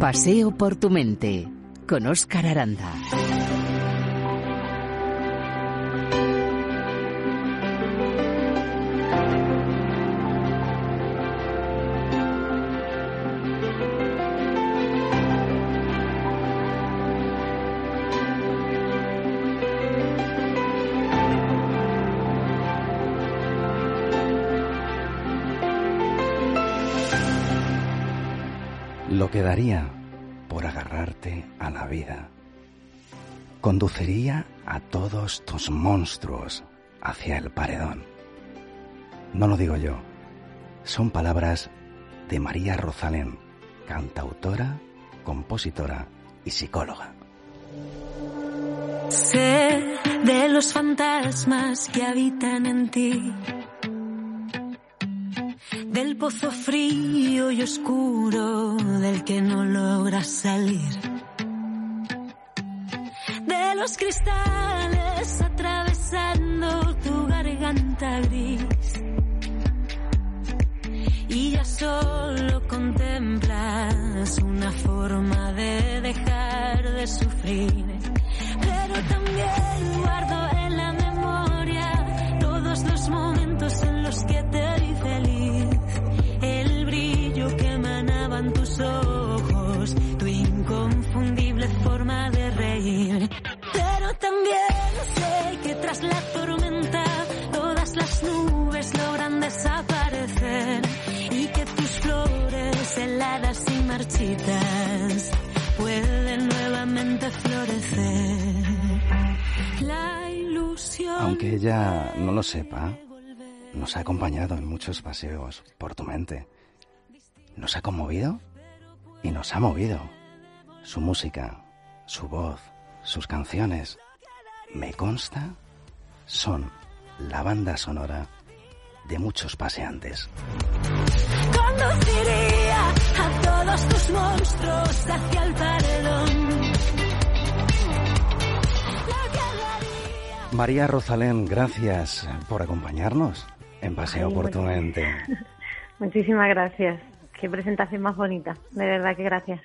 Paseo por tu mente con Óscar Aranda. Lo que daría por agarrarte a la vida. Conduciría a todos tus monstruos hacia el paredón. No lo digo yo, son palabras de María Rosalén, cantautora, compositora y psicóloga. Sé de los fantasmas que habitan en ti, del pozo frío y oscuro del que no logras salir, de los cristales atravesando tu garganta gris. Y ya solo contemplas una forma de dejar de sufrir. Pero también guardo marchitas pueden nuevamente florecer. La ilusión. Aunque ella no lo sepa, nos ha acompañado en muchos paseos por tu mente. Nos ha conmovido y nos ha movido. Su música, su voz, sus canciones, me consta, son la banda sonora de muchos paseantes. Todos tus monstruos hacia el paredón. Lo que daría- María Rosalén, gracias por acompañarnos en Paseo Ay, por tu mente. Muchísimas gracias. Qué presentación más bonita. De verdad que gracias.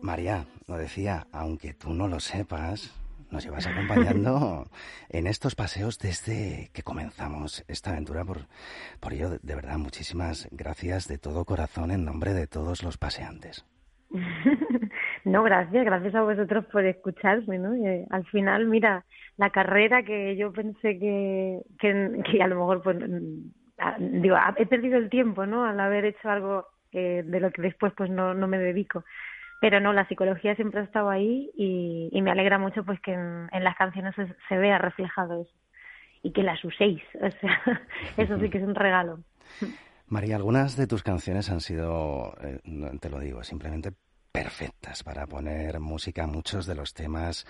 María, lo decía, aunque tú no lo sepas, nos llevas acompañando en estos paseos desde que comenzamos esta aventura. Por, por ello, de verdad, muchísimas gracias de todo corazón en nombre de todos los paseantes. No, gracias, gracias a vosotros por escucharme, ¿no? Eh, al final, mira, la carrera que yo pensé que, que, a lo mejor, pues, digo, he perdido el tiempo, ¿no? Al haber hecho algo que, de lo que después, pues, no, no me dedico. Pero no, la psicología siempre ha estado ahí y, me alegra mucho, pues, que en, las canciones se, se vea reflejado eso y que las uséis. O sea, eso sí que es un regalo. María, algunas de tus canciones han sido, eh, te lo digo, simplemente perfectas para poner música a muchos de los temas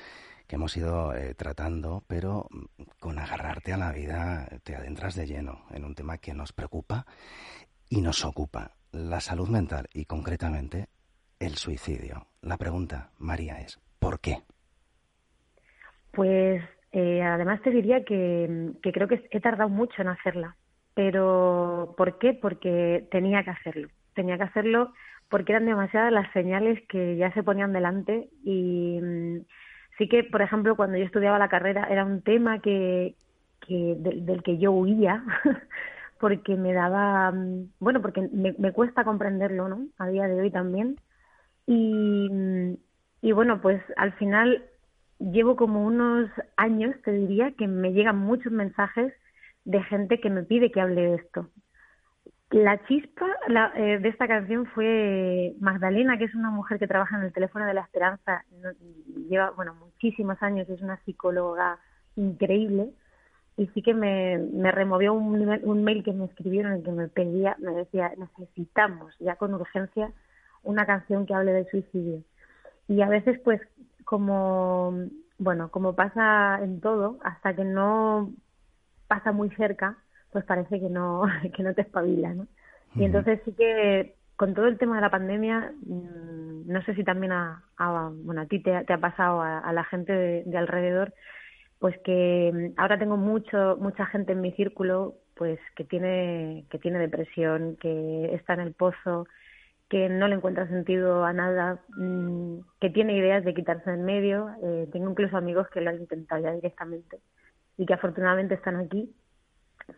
que hemos ido eh, tratando, pero mm, con agarrarte a la vida te adentras de lleno en un tema que nos preocupa y nos ocupa, la salud mental y concretamente el suicidio. La pregunta, María, es ¿por qué? Pues eh, además te diría que, que creo que he tardado mucho en hacerla. Pero ¿por qué? Porque tenía que hacerlo. Tenía que hacerlo porque eran demasiadas las señales que ya se ponían delante y mm, sí que, por ejemplo, cuando yo estudiaba la carrera era un tema que, que del, del que yo huía porque me daba, mm, bueno, porque me, me cuesta comprenderlo, ¿no? A día de hoy también. Y, bueno, pues al final llevo como unos años, te diría, que me llegan muchos mensajes de gente que me pide que hable de esto. La chispa la- eh, de esta canción fue Magdalena, que es una mujer que trabaja en el teléfono de la esperanza, no- lleva bueno muchísimos años, es una psicóloga increíble y sí que me, me removió un, un mail que me escribieron en el que me pedía, me decía, necesitamos ya con urgencia una canción que hable de suicidio. Y a veces, pues, como, bueno, como pasa en todo, hasta que no pasa muy cerca, pues parece que no, que no te espabila, ¿no? Y entonces sí que con todo el tema de la pandemia, mm, no sé si también a, bueno, a ti te, ha pasado, a, la gente de, alrededor, pues que mm, ahora tengo mucho, mucha gente en mi círculo pues que tiene, que tiene depresión, que está en el pozo, que no le encuentra sentido a nada, mm, que tiene ideas de quitarse en medio. Eh, tengo incluso amigos que lo han intentado ya directamente y que afortunadamente están aquí.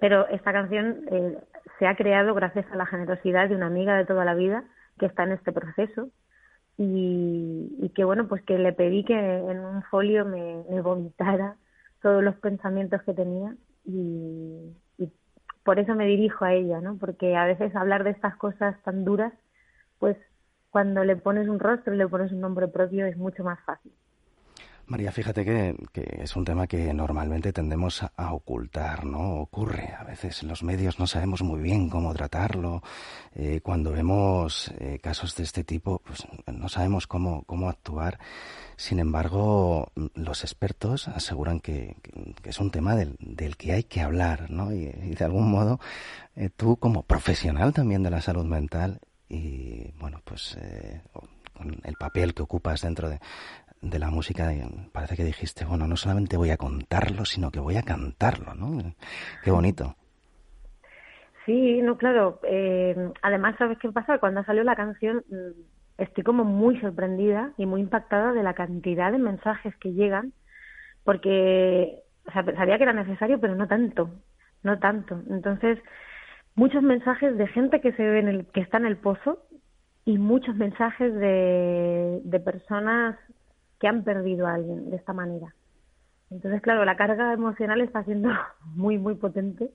Pero esta canción eh, se ha creado gracias a la generosidad de una amiga de toda la vida que está en este proceso. Y, que bueno pues que le pedí que en un folio me, vomitara todos los pensamientos que tenía. Y, y, por eso me dirijo a ella no porque a veces hablar de estas cosas tan duras pues cuando le pones un rostro y le pones un nombre propio es mucho más fácil María, fíjate que, es un tema que normalmente tendemos a, ocultar, ¿no? Ocurre, a veces en los medios no sabemos muy bien cómo tratarlo. Eh, cuando vemos eh, casos de este tipo, pues no sabemos cómo, cómo actuar. Sin embargo, los expertos aseguran que, es un tema del, que hay que hablar, ¿no? Y, de algún modo, eh, tú como profesional también de la salud mental y, bueno, pues con el papel que ocupas dentro de, de la música, parece que dijiste, bueno, no solamente voy a contarlo, sino que voy a cantarlo, ¿no? Qué bonito. Sí, no, claro. Eh, además, ¿sabes qué pasa? Cuando salió la canción, mm, estoy como muy sorprendida y muy impactada de la cantidad de mensajes que llegan, porque o sabía que era necesario, pero no tanto, no tanto. Entonces, muchos mensajes de gente que se ve en el, que está en el pozo y muchos mensajes de, de personas que han perdido a alguien de esta manera. Entonces, claro, la carga emocional está siendo muy, muy potente,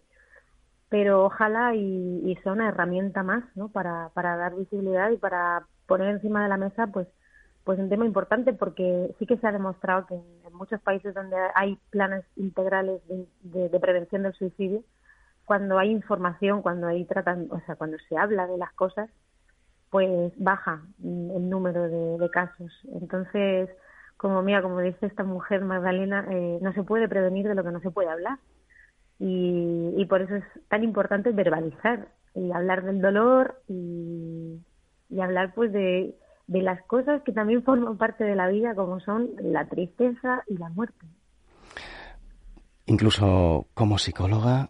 pero ojalá y, sea una herramienta más, ¿no? Para, para dar visibilidad y para poner encima de la mesa, pues, pues un tema importante porque sí que se ha demostrado que en, muchos países donde hay planes integrales de, de, prevención del suicidio, cuando hay información, cuando hay tratan, o sea, cuando se habla de las cosas, pues baja el número de, casos. Entonces, como mía, como dice esta mujer Magdalena, eh, no se puede prevenir de lo que no se puede hablar. Y, por eso es tan importante verbalizar y hablar del dolor y, hablar pues de, las cosas que también forman parte de la vida, como son la tristeza y la muerte. Incluso como psicóloga,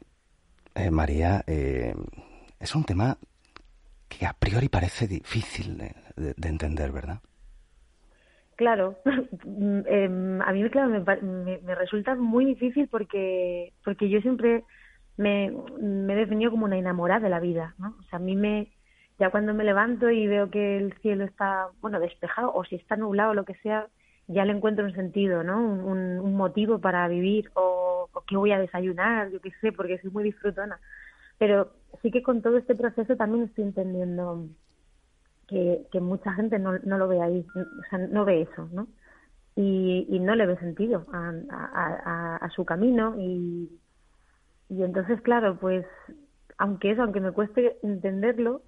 eh, María, eh, es un tema que a priori parece difícil de entender, ¿verdad? Claro, em, a mí me, me, resulta muy difícil porque, porque yo siempre me, me he definido como una enamorada de la vida, ¿no? O sea, a mí me, ya cuando me levanto y veo que el cielo está, bueno, despejado o si está nublado o lo que sea, ya le encuentro un sentido, ¿no? Un, un motivo para vivir o, o qué voy a desayunar, yo qué sé, porque soy muy disfrutona. Pero sí que con todo este proceso también estoy entendiendo que, mucha gente no, no lo ve ahí, o sea, no ve eso, ¿no? Y, y no le ve sentido a, su camino y, y entonces, claro, pues aunque eso, aunque me cueste entenderlo,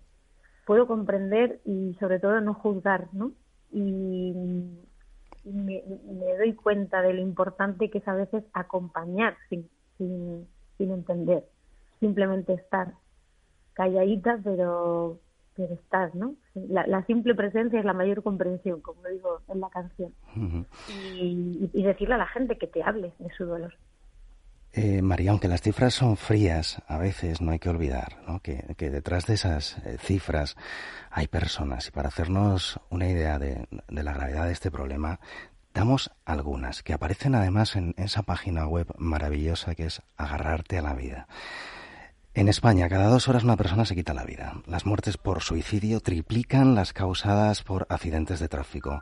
puedo comprender y sobre todo no juzgar, ¿no? Y, me, me, doy cuenta de lo importante que es a veces acompañar sin, sin, sin entender, simplemente estar calladita, pero pero estás, ¿no? La, simple presencia es la mayor comprensión, como digo en la canción. y, decirle a la gente que te hable de su dolor. Eh, María, aunque las cifras son frías, a veces no hay que olvidar. Que, detrás de esas eh, cifras hay personas. Y para hacernos una idea de, de, la gravedad de este problema, damos algunas que aparecen además en esa página web maravillosa que es Agarrarte a la vida. En España, cada dos horas una persona se quita la vida. Las muertes por suicidio triplican las causadas por accidentes de tráfico.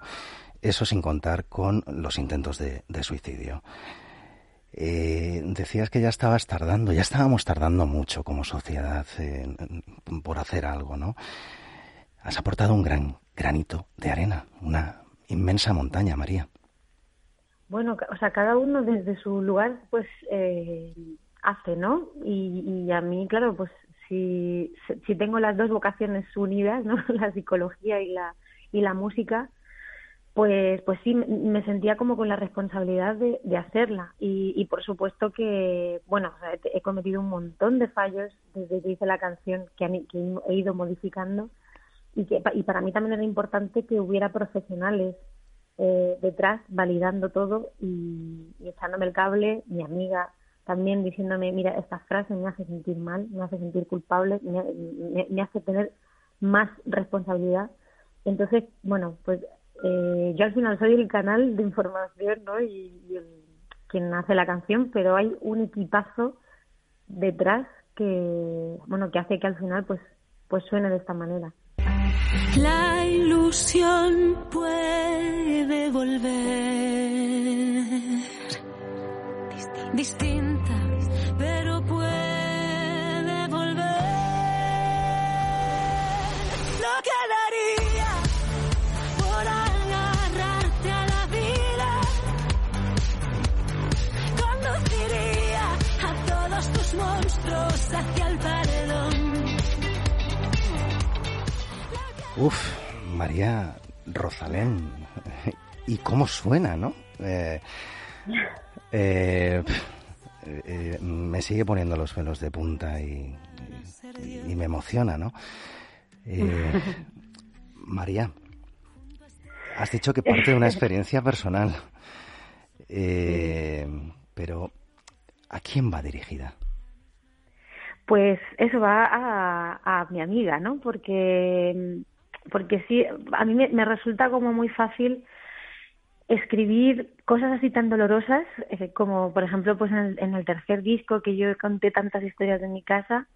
Eso sin contar con los intentos de, suicidio. Eh, decías que ya estabas tardando, ya estábamos tardando mucho como sociedad por hacer algo, ¿no? Has aportado un gran granito de arena, una inmensa montaña, María. Bueno, o sea, cada uno desde su lugar, pues eh, hace, ¿no? Y, y a mí, claro, pues si, si tengo las dos vocaciones unidas, ¿no? La psicología y la, y la música, pues, pues sí, me sentía como con la responsabilidad de, hacerla. Y, y, por supuesto que, bueno, he cometido un montón de fallos desde que hice la canción que, he ido modificando. Y, que, y para mí también era importante que hubiera profesionales eh, detrás validando todo y, echándome el cable, mi amiga también diciéndome, mira, esta frase me hace sentir mal, me hace sentir culpable, me hace tener más responsabilidad. Entonces, bueno, pues eh, yo al final soy el canal de información, ¿no? Y, quien hace la canción, pero hay un equipazo detrás que, bueno, que hace que al final, pues, pues suene de esta manera. La ilusión puede volver distinta, Uf, María Rosalén. ¿Y cómo suena, no? Eh, eh, eh, me sigue poniendo los pelos de punta y, y, me emociona, ¿no? María, has dicho que parte de una experiencia personal, pero ¿a quién va dirigida? Pues eso va a, mi amiga, ¿no? Porque, porque sí, a mí me, resulta como muy fácil escribir cosas así tan dolorosas eh, como por ejemplo pues en el, tercer disco que yo conté tantas historias de mi casa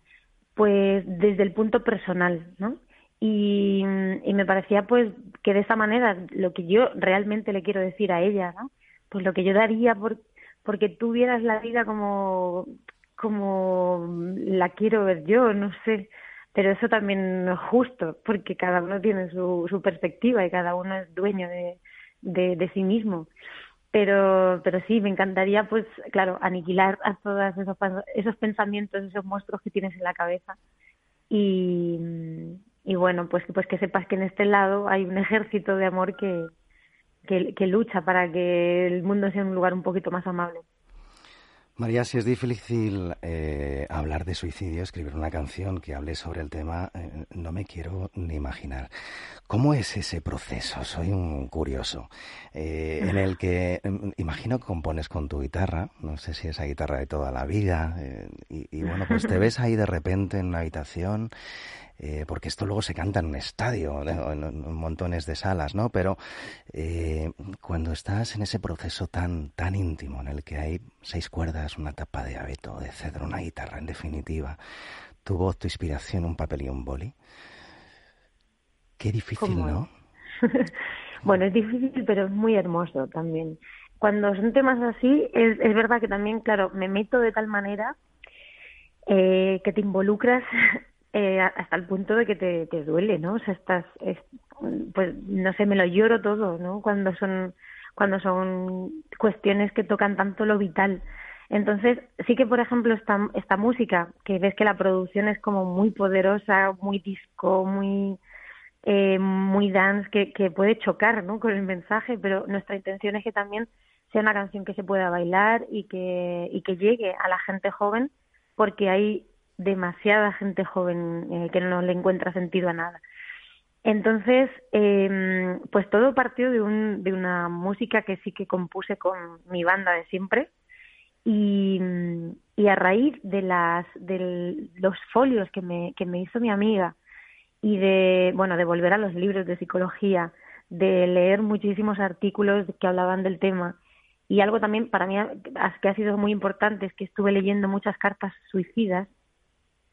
pues desde el punto personal no y, y me parecía pues que de esa manera lo que yo realmente le quiero decir a ella no pues lo que yo daría por porque tú vieras la vida como como la quiero ver yo, no sé, pero eso también es justo, porque cada uno tiene su, perspectiva y cada uno es dueño de, sí mismo. Pero, pero sí, me encantaría, pues, claro, aniquilar a todos esos, esos pensamientos, esos monstruos que tienes en la cabeza. Y, y bueno, pues, pues que sepas que en este lado hay un ejército de amor que, que lucha para que el mundo sea un lugar un poquito más amable. María, si es difícil eh, hablar de suicidio, escribir una canción que hable sobre el tema, eh, no me quiero ni imaginar. ¿Cómo es ese proceso? Soy un curioso. Eh, en el que, mm, imagino que compones con tu guitarra, no sé si esa guitarra de toda la vida, y, y, bueno, pues te ves ahí de repente en una habitación eh, porque esto luego se canta en un estadio, en, montones de salas, ¿no? Pero eh, cuando estás en ese proceso tan, tan íntimo en el que hay seis cuerdas, una tapa de abeto, de cedro, una guitarra, en definitiva, tu voz, tu inspiración, un papel y un boli, qué difícil, ¿no? bueno, es difícil, pero es muy hermoso también. Cuando son temas así, es, es verdad que también, claro, me meto de tal manera eh, que te involucras eh, hasta el punto de que te, te duele, ¿no? O sea, estás, pues no sé, me lo lloro todo, ¿no? Cuando son, cuando son cuestiones que tocan tanto lo vital. Entonces, sí que, por ejemplo, esta, esta música, que ves que la producción es como muy poderosa, muy disco, muy, eh, muy dance, que, que puede chocar, ¿no? Con el mensaje, pero nuestra intención es que también sea una canción que se pueda bailar y que, y que llegue a la gente joven, porque hay demasiada gente joven eh, que no le encuentra sentido a nada. Entonces, eh, pues todo partió de, un, de una música que sí que compuse con mi banda de siempre y, y a raíz de, las, de los folios que me, que me hizo mi amiga y de, bueno, de volver a los libros de psicología, de leer muchísimos artículos que hablaban del tema y algo también para mí que ha sido muy importante es que estuve leyendo muchas cartas suicidas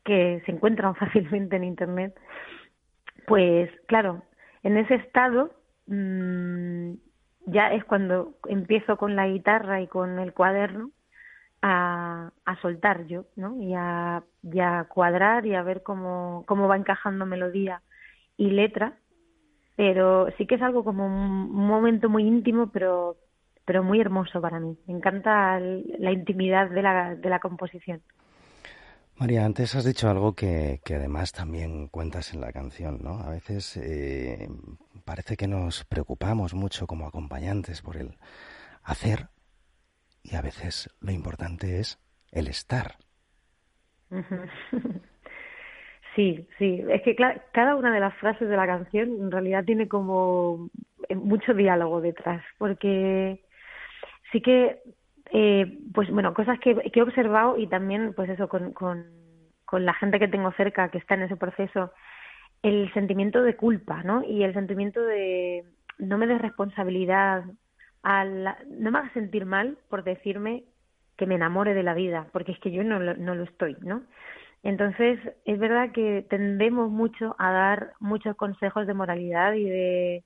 que se encuentran fácilmente en Internet, pues claro, en ese estado mmm, ya es cuando empiezo con la guitarra y con el cuaderno a, a soltar yo, ¿no? Y a, y a cuadrar y a ver cómo, cómo va encajando melodía y letra, pero sí que es algo como un momento muy íntimo, pero pero muy hermoso para mí. Me encanta la intimidad de la, de la composición. María, antes has dicho algo que, que, además también cuentas en la canción, ¿no? A veces eh, parece que nos preocupamos mucho como acompañantes por el hacer y a veces lo importante es el estar. Sí, sí, es que cada una de las frases de la canción en realidad tiene como eh, mucho diálogo detrás, porque sí que, eh, pues bueno, cosas que, que, he observado y también, pues eso, con, con, con la gente que tengo cerca que está en ese proceso, el sentimiento de culpa, ¿no? Y el sentimiento de no me des responsabilidad, al, no me hagas sentir mal por decirme que me enamore de la vida, porque es que yo no no lo estoy, ¿no? Entonces, es verdad que tendemos mucho a dar muchos consejos de moralidad y de,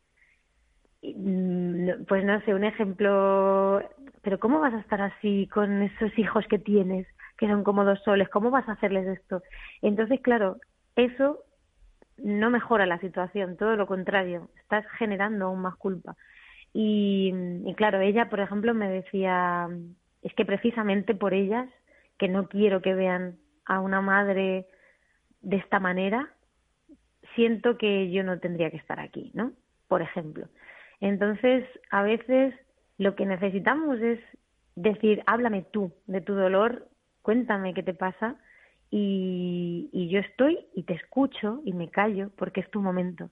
pues no sé, un ejemplo, pero ¿cómo vas a estar así con esos hijos que tienes, que son como dos soles? ¿Cómo vas a hacerles esto? Entonces, claro, eso no mejora la situación, todo lo contrario, estás generando aún más culpa. Y, y claro, ella, por ejemplo, me decía, es que precisamente por ellas, que no quiero que vean a una madre de esta manera, siento que yo no tendría que estar aquí, ¿no? Por ejemplo. Entonces, a veces lo que necesitamos es decir, háblame tú de tu dolor, cuéntame qué te pasa y, y yo estoy y te escucho y me callo porque es tu momento.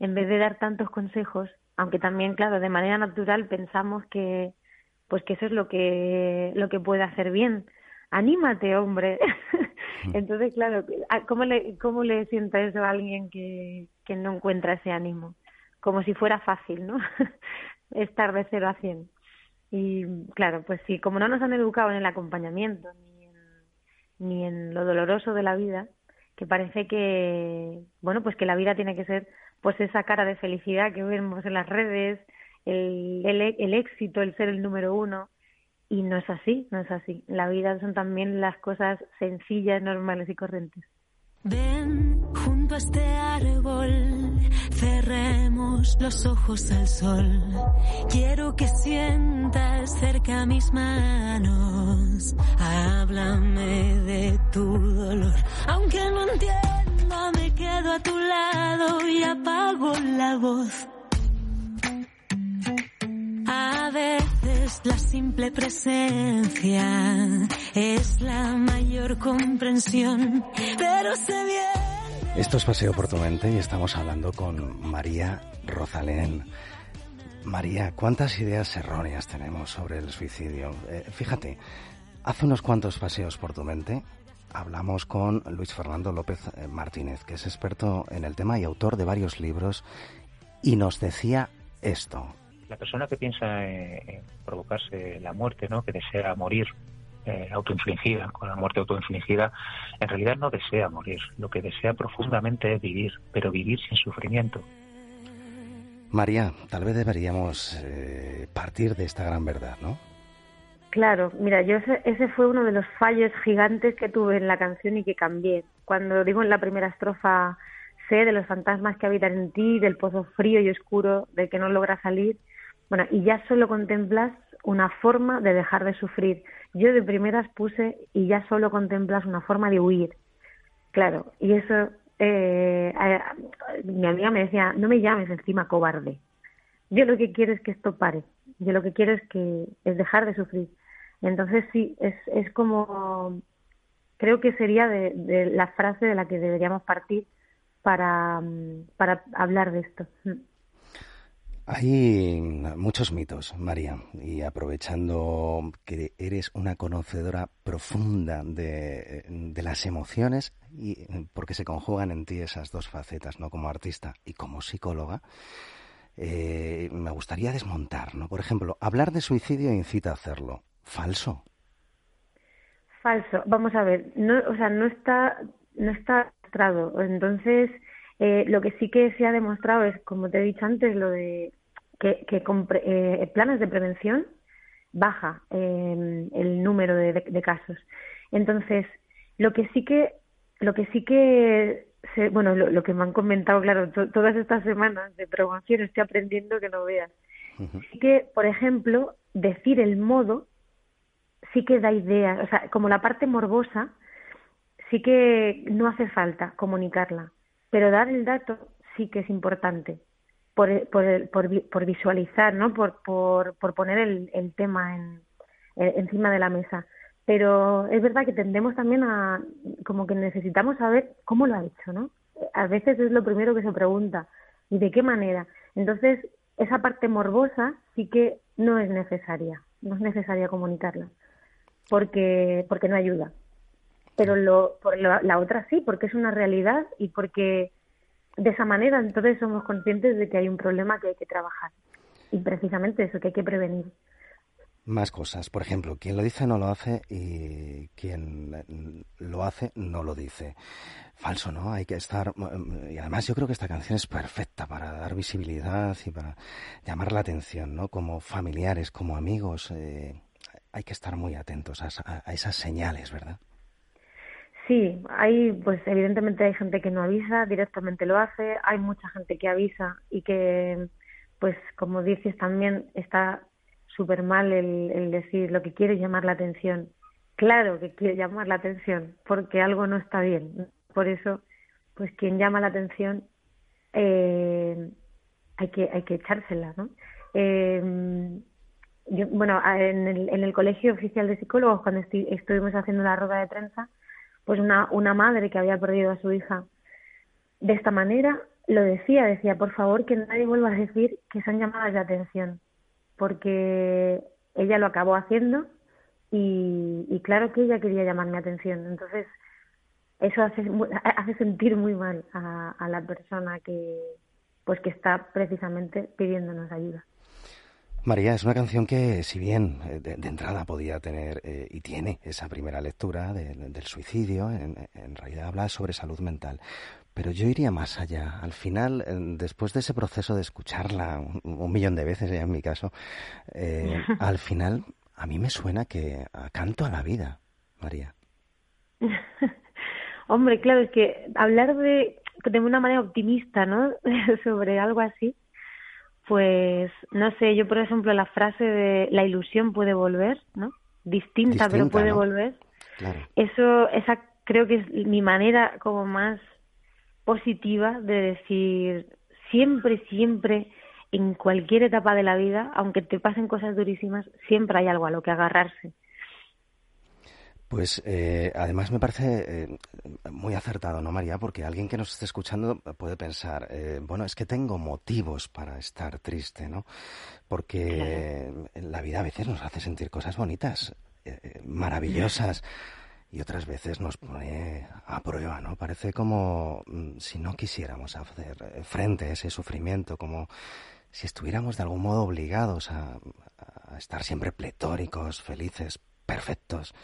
En vez de dar tantos consejos, aunque también, claro, de manera natural pensamos que, pues que eso es lo que, lo que puede hacer bien, anímate, hombre. Entonces, claro, ¿cómo le, cómo le sienta eso a alguien que, que no encuentra ese ánimo? Como si fuera fácil, ¿no? Estar de cero a cien. Y claro, pues sí, como no nos han educado en el acompañamiento ni en, ni en lo doloroso de la vida, que parece que, bueno, pues que la vida tiene que ser pues esa cara de felicidad que vemos en las redes, el, el, el éxito, el ser el número uno, y no es así, no es así. La vida son también las cosas sencillas, normales y corrientes. Ven junto a este árbol, cerremos los ojos al sol. Quiero que sientas cerca mis manos. Háblame de tu dolor. Aunque no entienda, me quedo a tu lado y apago la voz. A veces la simple presencia es la mayor comprensión, pero se viene. Esto es Paseo por tu mente y estamos hablando con María Rosalén. María, ¿cuántas ideas erróneas tenemos sobre el suicidio? Eh, fíjate, hace unos cuantos paseos por tu mente hablamos con Luis Fernando López eh, Martínez, que es experto en el tema y autor de varios libros, y nos decía esto la persona que piensa en provocarse la muerte, ¿no? que desea morir eh, autoinfligida, con la muerte autoinfligida, en realidad no desea morir. Lo que desea profundamente es vivir, pero vivir sin sufrimiento. María, tal vez deberíamos eh, partir de esta gran verdad, ¿no? Claro, mira, yo ese, ese, fue uno de los fallos gigantes que tuve en la canción y que cambié. Cuando digo en la primera estrofa, sé de los fantasmas que habitan en ti, del pozo frío y oscuro del que no logras salir, bueno, y ya solo contemplas una forma de dejar de sufrir. Yo de primeras puse y ya solo contemplas una forma de huir. Claro, y eso, eh, mi amiga me decía, no me llames encima cobarde. Yo lo que quiero es que esto pare. Yo lo que quiero es que es dejar de sufrir. Entonces sí, es, es como, creo que sería de, la frase de la que deberíamos partir para, para hablar de esto. Hay muchos mitos, María, y aprovechando que eres una conocedora profunda de, las emociones, y porque se conjugan en ti esas dos facetas, ¿no? Como artista y como psicóloga, eh, me gustaría desmontar, ¿no? Por ejemplo, hablar de suicidio incita a hacerlo. ¿Falso? Falso. Vamos a ver, no, o sea, no está, no está. Entonces, eh, lo que sí que se ha demostrado es, como te he dicho antes, lo de que, que con eh, planes de prevención baja eh, el número de, de, casos. Entonces, lo que sí que, lo que sí que, se, bueno, lo, que me han comentado, claro, todas estas semanas de promoción estoy aprendiendo que no veas. que, por ejemplo, decir el modo sí que da idea, o sea, como la parte morbosa, sí que no hace falta comunicarla, pero dar el dato sí que es importante por, por, por, visualizar, ¿no? Por, por, por poner el, el tema en, encima de la mesa. Pero es verdad que tendemos también a, como que necesitamos saber cómo lo ha hecho, ¿no? A veces es lo primero que se pregunta, ¿y de qué manera? Entonces, esa parte morbosa sí que no es necesaria, no es necesaria comunicarla, porque, porque no ayuda. Pero lo, por la otra sí, porque es una realidad y porque de esa manera entonces somos conscientes de que hay un problema que hay que trabajar. Y precisamente eso, que hay que prevenir. Más cosas. Por ejemplo, quien lo dice no lo hace y quien lo hace no lo dice. Falso, ¿no? Hay que estar... Y además yo creo que esta canción es perfecta para dar visibilidad y para llamar la atención, ¿no? Como familiares, como amigos. Eh, hay que estar muy atentos a, a esas señales, ¿verdad? Sí, hay, pues evidentemente hay gente que no avisa, directamente lo hace, hay mucha gente que avisa y que, pues como dices también, está súper mal el, el decir lo que quiere llamar la atención. Claro que quiere llamar la atención, porque algo no está bien. Por eso, pues quien llama la atención eh, hay que hay que echársela, ¿no? Eh, bueno, en el, en el Colegio Oficial de Psicólogos, cuando estuvimos haciendo la rueda de prensa, pues una, una madre que había perdido a su hija de esta manera lo decía, decía, por favor que nadie vuelva a decir que son llamadas de atención, porque ella lo acabó haciendo y, claro que ella quería llamar mi atención. Entonces, eso hace, hace sentir muy mal a, a la persona que, pues que está precisamente pidiéndonos ayuda. María, es una canción que, si bien eh, de, entrada podía tener eh, y tiene esa primera lectura del suicidio, en, realidad habla sobre salud mental. Pero yo iría más allá. Al final, eh, después de ese proceso de escucharla un, millón de veces, ya en mi caso, al final a mí me suena que canto a la vida, María. Hombre, claro, es que hablar de, de una manera optimista, ¿no? sobre algo así, pues no sé, yo por ejemplo la frase de la ilusión puede volver, ¿no? Distinta, pero puede volver. Eso, esa creo que es mi manera como más positiva de decir siempre, siempre, en cualquier etapa de la vida, aunque te pasen cosas durísimas, siempre hay algo a lo que agarrarse. Pues eh, además me parece eh, muy acertado, ¿no, María? Porque alguien que nos esté escuchando puede pensar, eh, bueno, es que tengo motivos para estar triste, ¿no? Porque la vida a veces nos hace sentir cosas bonitas, maravillosas, y otras veces nos pone a prueba, ¿no? Parece como mm, si no quisiéramos hacer frente a ese sufrimiento, como si estuviéramos de algún modo obligados a estar siempre pletóricos, felices, perfectos.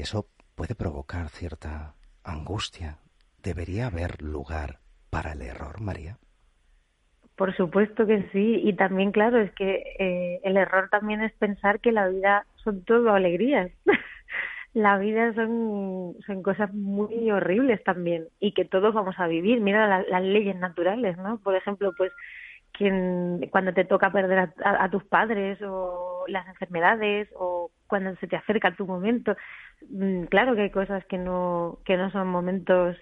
Eso puede provocar cierta angustia. ¿Debería haber lugar para el error, María? Por supuesto que sí. Y también, claro, es que eh, el error también es pensar que la vida son todo alegrías. la vida son, son cosas muy horribles también y que todos vamos a vivir. Mira las leyes naturales, ¿no? Por ejemplo, pues quien, cuando te toca perder a, tus padres o las enfermedades o cuando se te acerca tu momento. Mm, claro que hay cosas que no, que no son momentos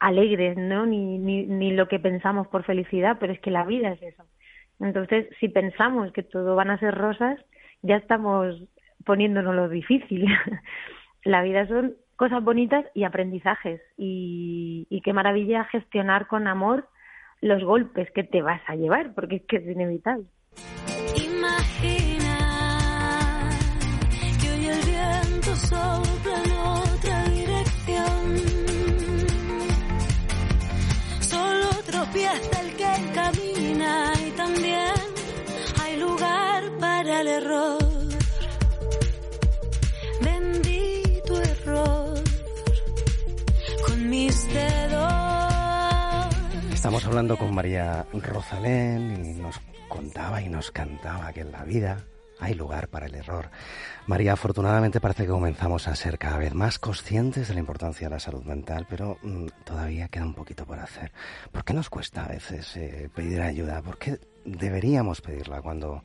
alegres, ¿no? Ni, ni, ni lo que pensamos por felicidad, pero es que la vida es eso. Entonces, si pensamos que todo van a ser rosas, ya estamos poniéndonos lo difícil. la vida son cosas bonitas y aprendizajes. Y, y qué maravilla gestionar con amor los golpes que te vas a llevar, porque es que es inevitable. Imagina Estamos hablando con María Rosalén y nos contaba y nos cantaba que en la vida hay lugar para el error. María, afortunadamente parece que comenzamos a ser cada vez más conscientes de la importancia de la salud mental, pero mm, todavía queda un poquito por hacer. ¿Por qué nos cuesta a veces eh, pedir ayuda? ¿Por qué deberíamos pedirla cuando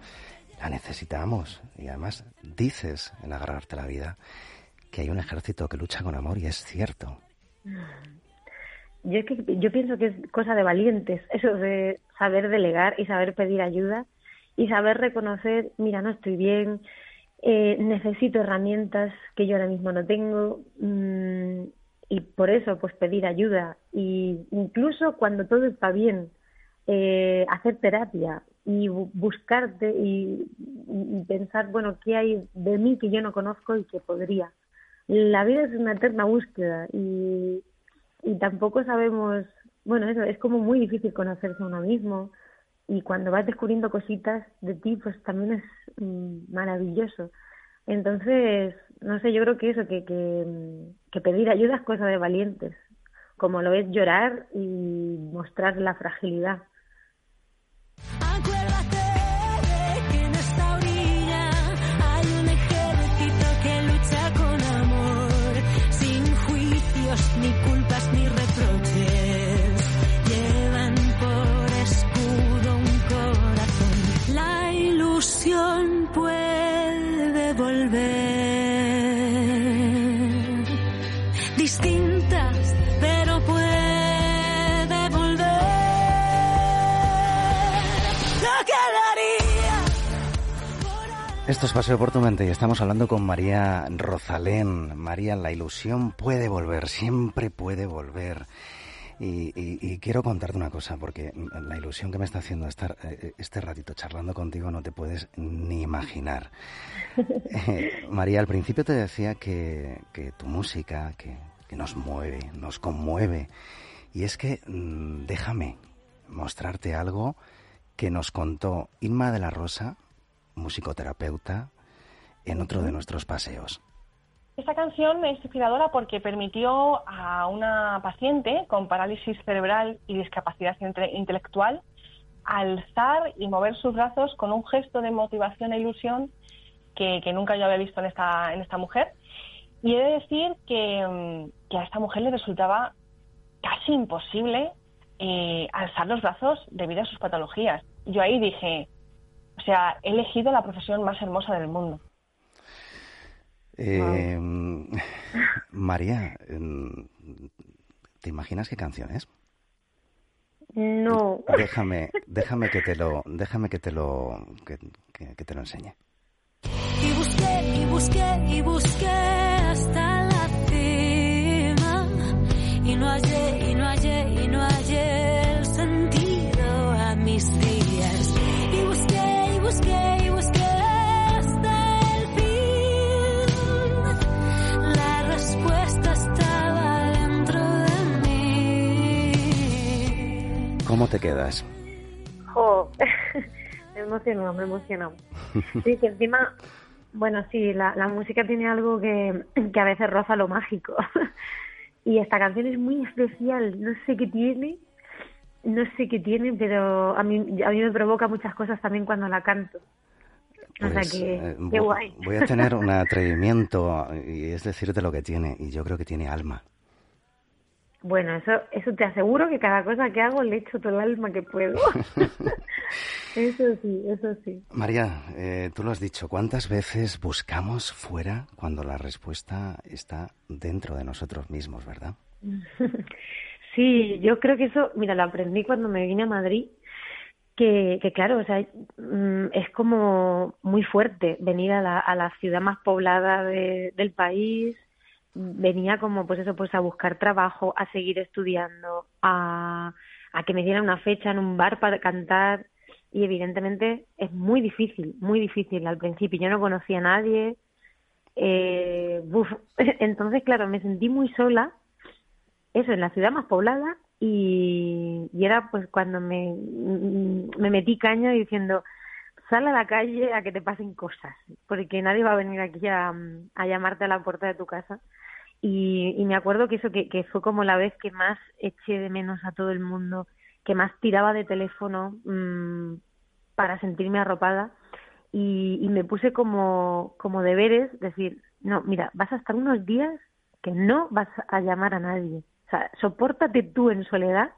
la necesitamos. Y además dices en agarrarte la vida que hay un ejército que lucha con amor y es cierto. Yo, que, yo pienso que es cosa de valientes, eso de saber delegar y saber pedir ayuda y saber reconocer, mira, no estoy bien, eh, necesito herramientas que yo ahora mismo no tengo mm, y por eso pues pedir ayuda. Y incluso cuando todo está bien eh, hacer terapia y buscarte y, pensar bueno qué hay de mí que yo no conozco y que podría la vida es una eterna búsqueda y, y tampoco sabemos bueno eso es como muy difícil conocerse a uno mismo y cuando vas descubriendo cositas de ti, pues también es mm, maravilloso. Entonces, no sé, yo creo que eso, que, que, mm, que pedir ayuda es cosa de valientes, como lo es llorar y mostrar la fragilidad. Esto es Paseo por tu mente y estamos hablando con María Rosalén. María, la ilusión puede volver, siempre puede volver. Y, quiero contarte una cosa, porque la ilusión que me está haciendo estar eh, este ratito charlando contigo no te puedes ni imaginar. Eh, María, al principio te decía que, tu música, que, nos mueve, nos conmueve. Y es que mm, déjame mostrarte algo que nos contó Inma de la Rosa musicoterapeuta, en otro de nuestros paseos. Esta canción es inspiradora porque permitió a una paciente con parálisis cerebral y discapacidad intelectual alzar y mover sus brazos con un gesto de motivación e ilusión que, nunca yo había visto en esta, en esta mujer. Y he de decir que, mm, a esta mujer le resultaba casi imposible eh, alzar los brazos debido a sus patologías. Yo ahí dije, o sea, he elegido la profesión más hermosa del mundo. Eh, María, em, ¿te imaginas qué canción es? No. Déjame, déjame que te lo, déjame que te lo, que, que te lo enseñe. Y busqué, y busqué, y busqué hasta la cima y no hallé, ¿Cómo te quedas? Oh, me emocionó, me emocionó. Sí, que encima, bueno, sí, la, la música tiene algo que, que a veces roza lo mágico. y esta canción es muy especial, no sé qué tiene, no sé qué tiene, pero a mí, a mí me provoca muchas cosas también cuando la canto. o sea pues, que, eh, qué guay. Voy a tener un atrevimiento y es decirte lo que tiene, y yo creo que tiene alma. Bueno, eso, eso te aseguro que cada cosa que hago le echo todo el alma que puedo. eso sí, eso sí. María, eh, tú lo has dicho, ¿cuántas veces buscamos fuera cuando la respuesta está dentro de nosotros mismos, verdad? Sí, yo creo que eso, mira, lo aprendí cuando me vine a Madrid, que, que claro, o sea, mm, es como muy fuerte venir a la, a la ciudad más poblada del país, venía como pues eso, pues a buscar trabajo, a seguir estudiando, a, a que me dieran una fecha en un bar para cantar y evidentemente es muy difícil, muy difícil al principio. Yo no conocía a nadie, eh, entonces claro, me sentí muy sola eso, en la ciudad más poblada y, era pues cuando me, me metí caña diciendo, sal a la calle a que te pasen cosas, porque nadie va a venir aquí a, a llamarte a la puerta de tu casa. Y, y me acuerdo que eso que, que, fue como la vez que más eché de menos a todo el mundo, que más tiraba de teléfono mmm, para sentirme arropada. Y, y me puse como, como deberes, decir, no, mira, vas a estar unos días que no vas a llamar a nadie. O sea, sopórtate tú en soledad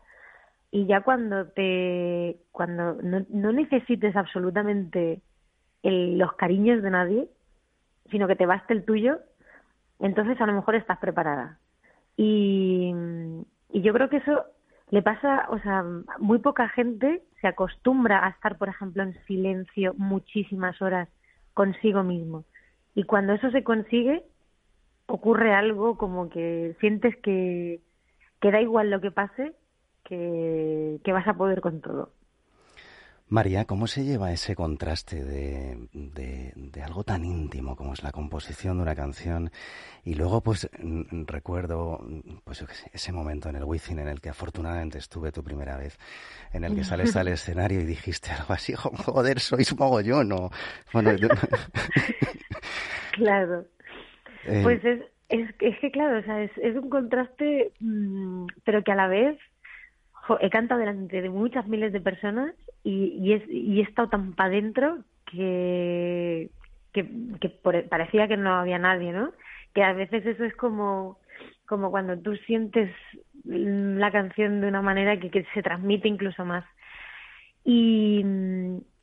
y ya cuando te cuando no, no necesites absolutamente los cariños de nadie, sino que te baste el tuyo, entonces a lo mejor estás preparada. Y, y yo creo que eso le pasa, o sea, muy poca gente se acostumbra a estar, por ejemplo, en silencio muchísimas horas consigo mismo. Y cuando eso se consigue, ocurre algo como que sientes que, da igual lo que pase, que vas a poder con todo. María, ¿cómo se lleva ese contraste de, de, algo tan íntimo como es la composición de una canción? Y luego, pues, recuerdo pues, ese momento en el Wizzing en el que afortunadamente estuve tu primera vez, en el que sales al escenario y dijiste algo así, joder, sois mogollón, o... Bueno, claro. Eh, pues es, es, que, claro, o sea, es, es un contraste, mm, pero que a la vez he cantado delante de muchas miles de personas y, y, es, y he estado tan para adentro que, que, parecía que no había nadie, ¿no? Que a veces eso es como, cuando tú sientes la canción de una manera que, que se transmite incluso más. Y,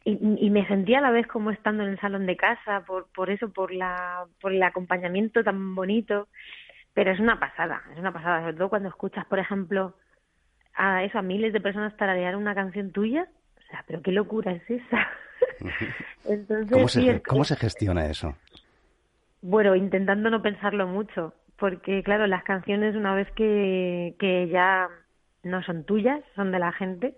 y, me sentía a la vez como estando en el salón de casa, por, por eso, por, la, por el acompañamiento tan bonito. Pero es una pasada, es una pasada, sobre todo cuando escuchas, por ejemplo, a eso, a miles de personas tararear una canción tuya. Sea, pero qué locura es esa. Entonces, ¿Cómo, se, ¿Cómo se gestiona eso? Bueno, intentando no pensarlo mucho, porque claro, las canciones una vez que, que ya no son tuyas, son de la gente,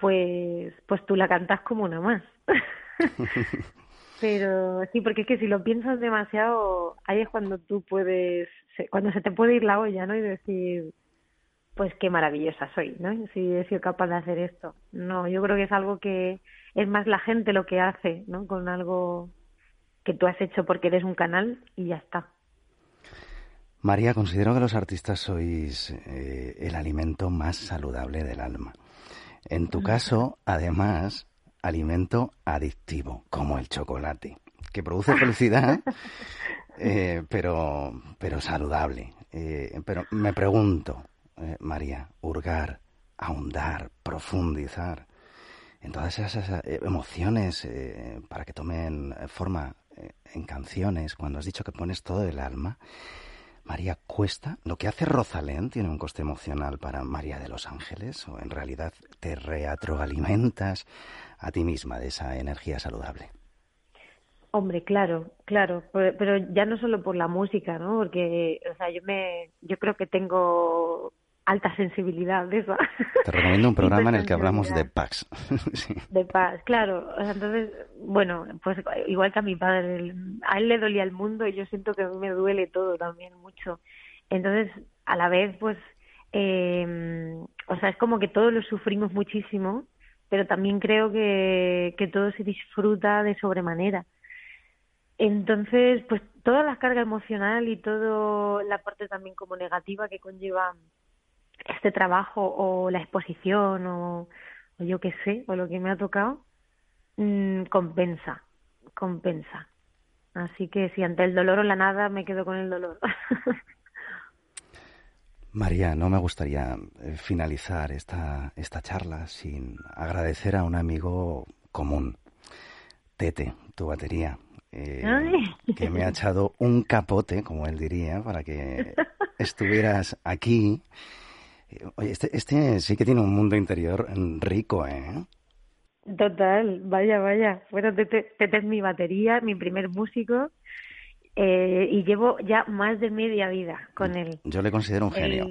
pues, pues tú la cantas como una más. Pero sí, porque es que si lo piensas demasiado, ahí es cuando tú puedes, cuando se te puede ir la olla, ¿no? Y decir, pues qué maravillosa soy, ¿no? Si he sido capaz de hacer esto. No, yo creo que es algo que es más la gente lo que hace, ¿no? Con algo que tú has hecho porque eres un canal y ya está. María, considero que los artistas sois eh, el alimento más saludable del alma. En tu caso, además, alimento adictivo, como el chocolate, que produce felicidad, eh, pero, pero saludable. Eh, pero me pregunto, eh, María, hurgar, ahondar, profundizar en todas esas eh, emociones eh, para que tomen forma en canciones, cuando has dicho que pones todo el alma, María, ¿cuesta? ¿Lo que hace Rosalén tiene un coste emocional para María de los Ángeles? ¿O en realidad te reatroalimentas a ti misma de esa energía saludable? Hombre, claro, claro, pero ya no solo por la música, ¿no? Porque, yo me, yo creo que tengo alta sensibilidad de eso. Te recomiendo un programa en el que hablamos de paz. De paz, claro. entonces, bueno, pues igual que a mi padre, a él le dolía el mundo y yo siento que a mí me duele todo también mucho. Entonces, a la vez, pues, eh, o sea, es como que todos lo sufrimos muchísimo, pero también creo que, que todo se disfruta de sobremanera. Entonces, pues toda la carga emocional y toda la parte también como negativa que conlleva este trabajo o la exposición o, yo qué sé, o lo que me ha tocado, mm, compensa, compensa. Así que si ante el dolor o la nada me quedo con el dolor. María, no me gustaría eh, finalizar esta, esta charla sin agradecer a un amigo común, Tete, tu batería, eh, que me ha echado un capote, como él diría, para que estuvieras aquí Oye, este, este sí que tiene un mundo interior rico, ¿eh? Total, vaya, vaya. Bueno, Tete, es mi batería, mi primer músico, eh, y llevo ya más de media vida con él. Yo le considero un genio.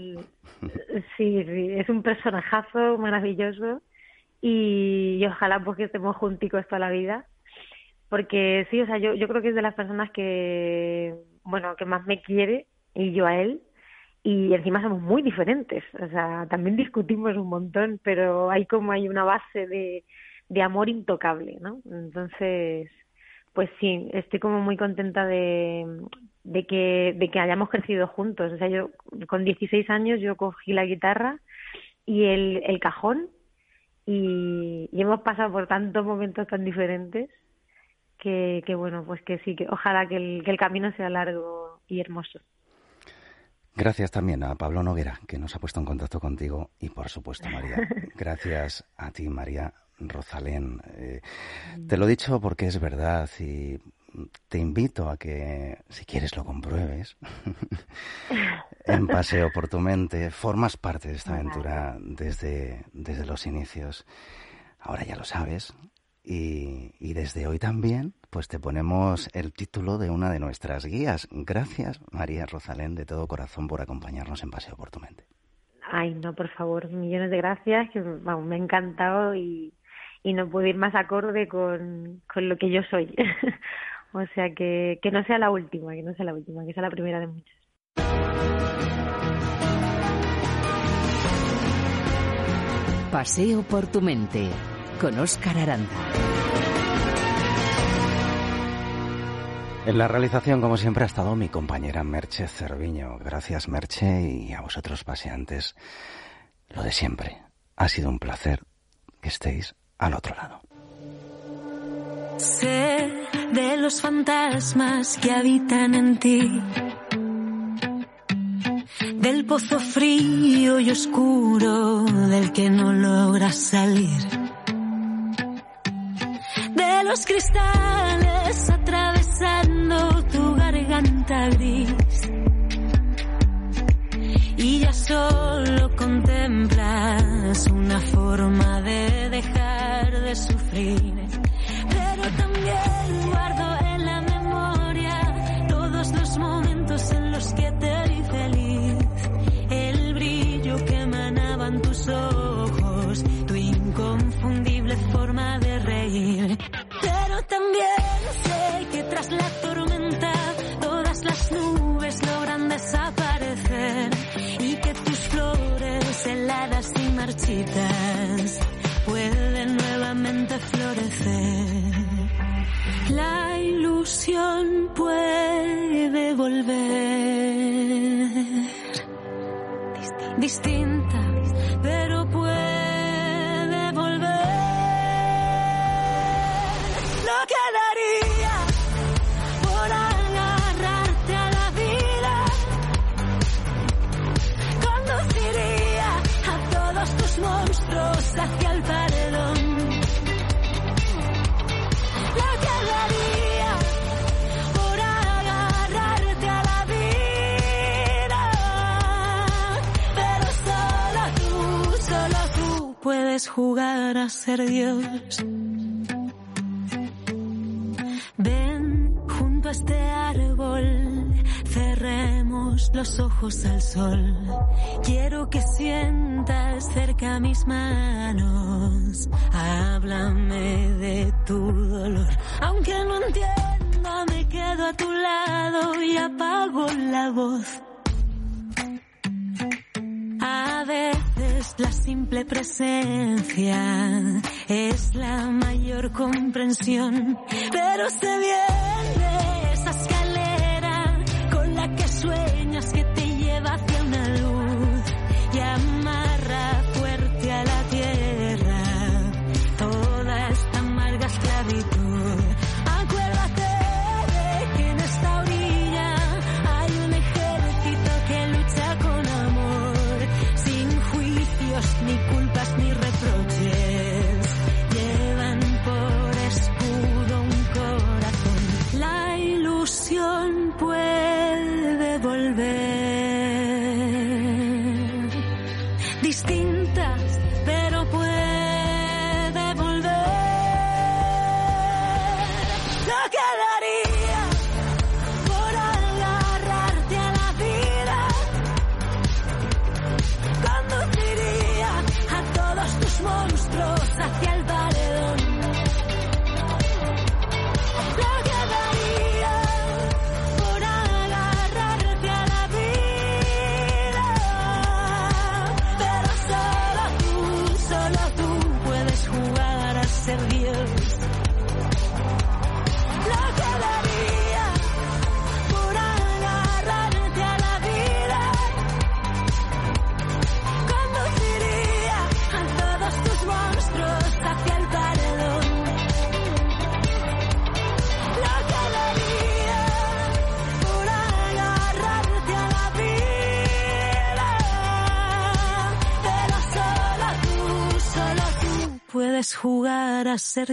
sí, es un personajazo maravilloso y, ojalá pues que estemos junticos toda la vida. Porque sí, o sea, yo, yo creo que es de las personas que, bueno, que más me quiere y yo a él y encima somos muy diferentes, o sea, también discutimos un montón, pero hay como hay una base de, de amor intocable, ¿no? Entonces, pues sí, estoy como muy contenta de, de que de que hayamos crecido juntos, o sea, yo con 16 años yo cogí la guitarra y el, el cajón y, hemos pasado por tantos momentos tan diferentes que, que bueno, pues que sí, que ojalá que el, que el camino sea largo y hermoso. Gracias también a Pablo Noguera, que nos ha puesto en contacto contigo, y por supuesto, María. Gracias a ti, María. Rosalén. Eh, te lo he dicho porque es verdad y te invito a que, si quieres, lo compruebes. en Paseo por tu mente, formas parte de esta aventura desde, desde los inicios. Ahora ya lo sabes. Y, y, desde hoy también, pues te ponemos el título de una de nuestras guías. Gracias, María Rosalén, de todo corazón por acompañarnos en Paseo por tu mente. Ay, no, por favor, millones de gracias, que vamos, me ha encantado y, y no puedo ir más acorde con, con lo que yo soy. o sea, que, que no sea la última, que no sea la última, que sea la primera de muchas. Paseo por tu mente con Óscar Aranda. En la realización, como siempre, ha estado mi compañera Merche Cerviño. Gracias, Merche, y a vosotros, paseantes. Lo de siempre. Ha sido un placer que estéis al otro lado. Sé de los fantasmas que habitan en ti. Del pozo frío y oscuro del que no logras salir. De los cristales gris. Jugar a ser Dios. Ven junto a este árbol, cerremos los ojos al sol. Quiero que sientas cerca mis manos. Háblame de tu dolor. Aunque no entienda, me quedo a tu lado y apago la voz. A veces la simple presencia es la mayor comprensión, pero se viene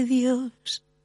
Dios